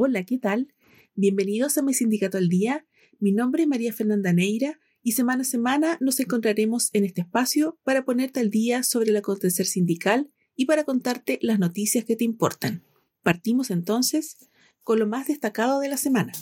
Hola, ¿qué tal? Bienvenidos a mi sindicato al día. Mi nombre es María Fernanda Neira y semana a semana nos encontraremos en este espacio para ponerte al día sobre el acontecer sindical y para contarte las noticias que te importan. Partimos entonces con lo más destacado de la semana.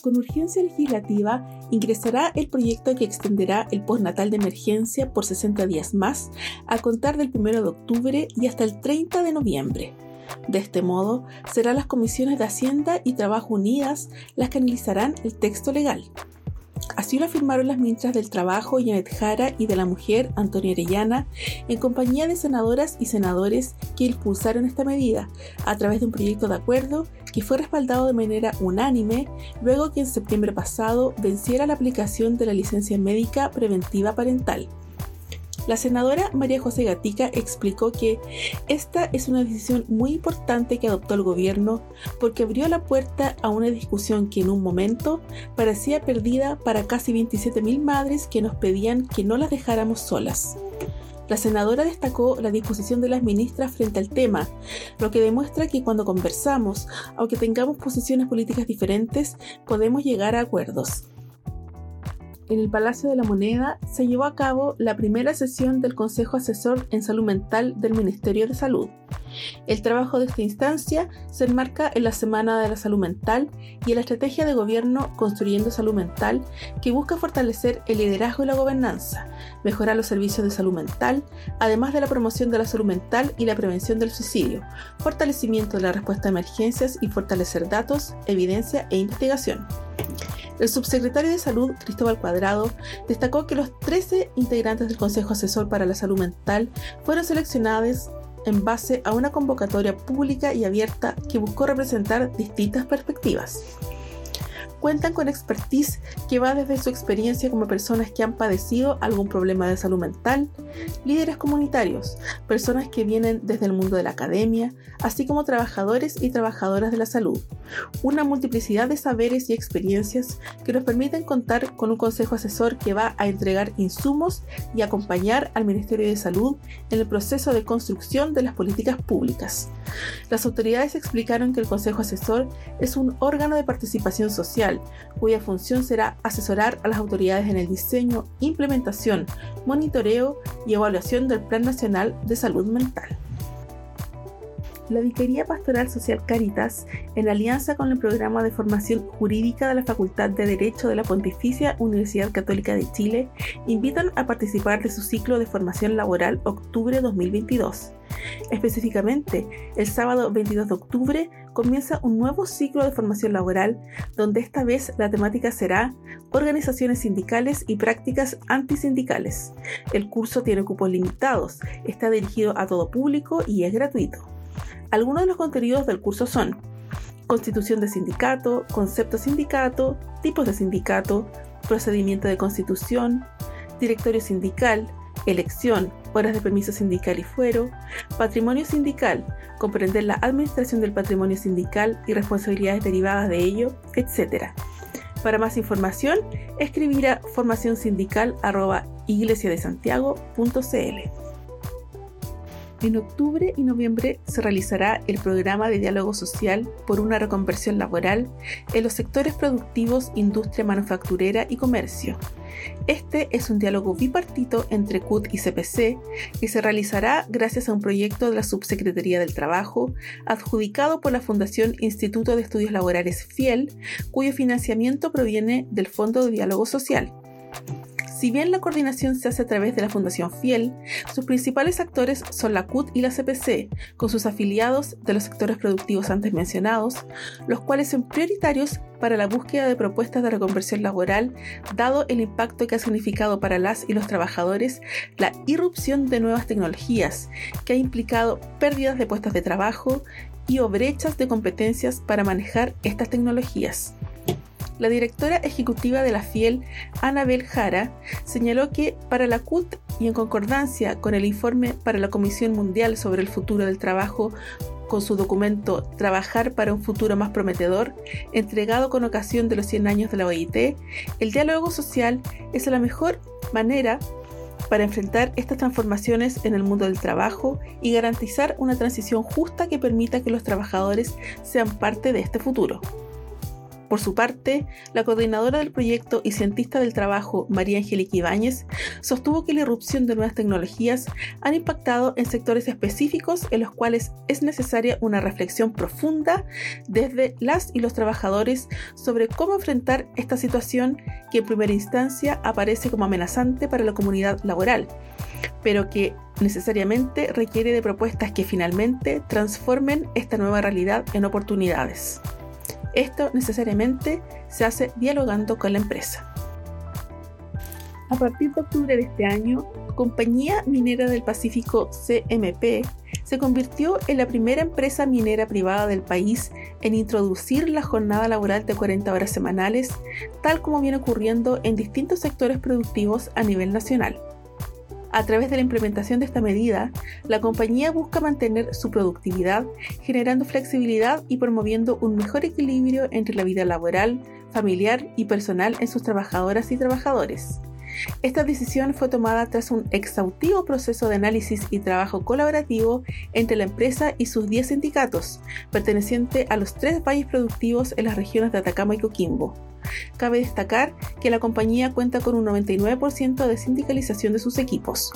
Con urgencia legislativa ingresará el proyecto que extenderá el postnatal de emergencia por 60 días más a contar del 1 de octubre y hasta el 30 de noviembre. De este modo, serán las comisiones de Hacienda y Trabajo Unidas las que analizarán el texto legal. Así lo afirmaron las ministras del Trabajo, Janet Jara, y de la Mujer, Antonia Arellana, en compañía de senadoras y senadores que impulsaron esta medida a través de un proyecto de acuerdo que fue respaldado de manera unánime luego que en septiembre pasado venciera la aplicación de la licencia médica preventiva parental. La senadora María José Gatica explicó que esta es una decisión muy importante que adoptó el gobierno porque abrió la puerta a una discusión que en un momento parecía perdida para casi 27.000 madres que nos pedían que no las dejáramos solas. La senadora destacó la disposición de las ministras frente al tema, lo que demuestra que cuando conversamos, aunque tengamos posiciones políticas diferentes, podemos llegar a acuerdos en el Palacio de la Moneda se llevó a cabo la primera sesión del Consejo Asesor en Salud Mental del Ministerio de Salud. El trabajo de esta instancia se enmarca en la Semana de la Salud Mental y en la estrategia de gobierno Construyendo Salud Mental que busca fortalecer el liderazgo y la gobernanza, mejorar los servicios de salud mental, además de la promoción de la salud mental y la prevención del suicidio, fortalecimiento de la respuesta a emergencias y fortalecer datos, evidencia e investigación. El subsecretario de Salud, Cristóbal Cuadrado, destacó que los 13 integrantes del Consejo Asesor para la Salud Mental fueron seleccionados en base a una convocatoria pública y abierta que buscó representar distintas perspectivas cuentan con expertise que va desde su experiencia como personas que han padecido algún problema de salud mental, líderes comunitarios, personas que vienen desde el mundo de la academia, así como trabajadores y trabajadoras de la salud. Una multiplicidad de saberes y experiencias que nos permiten contar con un consejo asesor que va a entregar insumos y acompañar al Ministerio de Salud en el proceso de construcción de las políticas públicas. Las autoridades explicaron que el Consejo Asesor es un órgano de participación social, cuya función será asesorar a las autoridades en el diseño, implementación, monitoreo y evaluación del Plan Nacional de Salud Mental la Vicaría Pastoral Social Caritas, en alianza con el programa de formación jurídica de la Facultad de Derecho de la Pontificia Universidad Católica de Chile, invitan a participar de su ciclo de formación laboral octubre 2022. Específicamente, el sábado 22 de octubre comienza un nuevo ciclo de formación laboral donde esta vez la temática será organizaciones sindicales y prácticas antisindicales. El curso tiene cupos limitados, está dirigido a todo público y es gratuito. Algunos de los contenidos del curso son constitución de sindicato, concepto sindicato, tipos de sindicato, procedimiento de constitución, directorio sindical, elección, horas de permiso sindical y fuero, patrimonio sindical, comprender la administración del patrimonio sindical y responsabilidades derivadas de ello, etc. Para más información, escribir a formacionsindical.iglesiadesantiago.cl. En octubre y noviembre se realizará el programa de diálogo social por una reconversión laboral en los sectores productivos, industria manufacturera y comercio. Este es un diálogo bipartito entre CUT y CPC que se realizará gracias a un proyecto de la Subsecretaría del Trabajo adjudicado por la Fundación Instituto de Estudios Laborales FIEL, cuyo financiamiento proviene del Fondo de Diálogo Social. Si bien la coordinación se hace a través de la Fundación Fiel, sus principales actores son la CUT y la CPC, con sus afiliados de los sectores productivos antes mencionados, los cuales son prioritarios para la búsqueda de propuestas de reconversión laboral, dado el impacto que ha significado para las y los trabajadores la irrupción de nuevas tecnologías, que ha implicado pérdidas de puestos de trabajo y o brechas de competencias para manejar estas tecnologías. La directora ejecutiva de la FIEL, Anabel Jara, señaló que para la CUT y en concordancia con el informe para la Comisión Mundial sobre el Futuro del Trabajo con su documento Trabajar para un futuro más prometedor, entregado con ocasión de los 100 años de la OIT, el diálogo social es la mejor manera para enfrentar estas transformaciones en el mundo del trabajo y garantizar una transición justa que permita que los trabajadores sean parte de este futuro. Por su parte, la coordinadora del proyecto y cientista del trabajo, María Angélica Ibáñez, sostuvo que la irrupción de nuevas tecnologías han impactado en sectores específicos en los cuales es necesaria una reflexión profunda desde las y los trabajadores sobre cómo enfrentar esta situación que en primera instancia aparece como amenazante para la comunidad laboral, pero que necesariamente requiere de propuestas que finalmente transformen esta nueva realidad en oportunidades. Esto necesariamente se hace dialogando con la empresa. A partir de octubre de este año, Compañía Minera del Pacífico CMP se convirtió en la primera empresa minera privada del país en introducir la jornada laboral de 40 horas semanales, tal como viene ocurriendo en distintos sectores productivos a nivel nacional. A través de la implementación de esta medida, la compañía busca mantener su productividad, generando flexibilidad y promoviendo un mejor equilibrio entre la vida laboral, familiar y personal en sus trabajadoras y trabajadores. Esta decisión fue tomada tras un exhaustivo proceso de análisis y trabajo colaborativo entre la empresa y sus 10 sindicatos, perteneciente a los tres valles productivos en las regiones de Atacama y Coquimbo. Cabe destacar que la compañía cuenta con un 99% de sindicalización de sus equipos.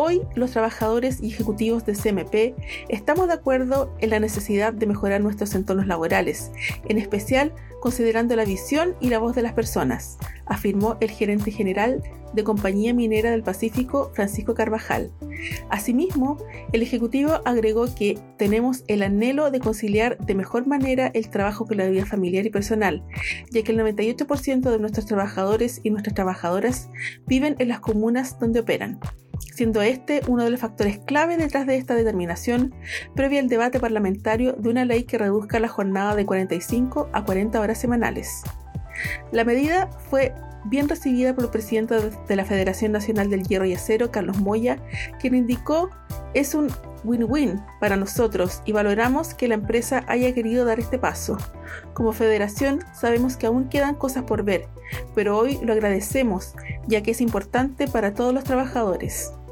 Hoy los trabajadores y ejecutivos de CMP estamos de acuerdo en la necesidad de mejorar nuestros entornos laborales, en especial considerando la visión y la voz de las personas, afirmó el gerente general de Compañía Minera del Pacífico, Francisco Carvajal. Asimismo, el Ejecutivo agregó que tenemos el anhelo de conciliar de mejor manera el trabajo con la vida familiar y personal, ya que el 98% de nuestros trabajadores y nuestras trabajadoras viven en las comunas donde operan siendo este uno de los factores clave detrás de esta determinación previa al debate parlamentario de una ley que reduzca la jornada de 45 a 40 horas semanales. La medida fue bien recibida por el presidente de la Federación Nacional del Hierro y Acero, Carlos Moya, quien indicó es un win-win para nosotros y valoramos que la empresa haya querido dar este paso. Como federación sabemos que aún quedan cosas por ver, pero hoy lo agradecemos ya que es importante para todos los trabajadores.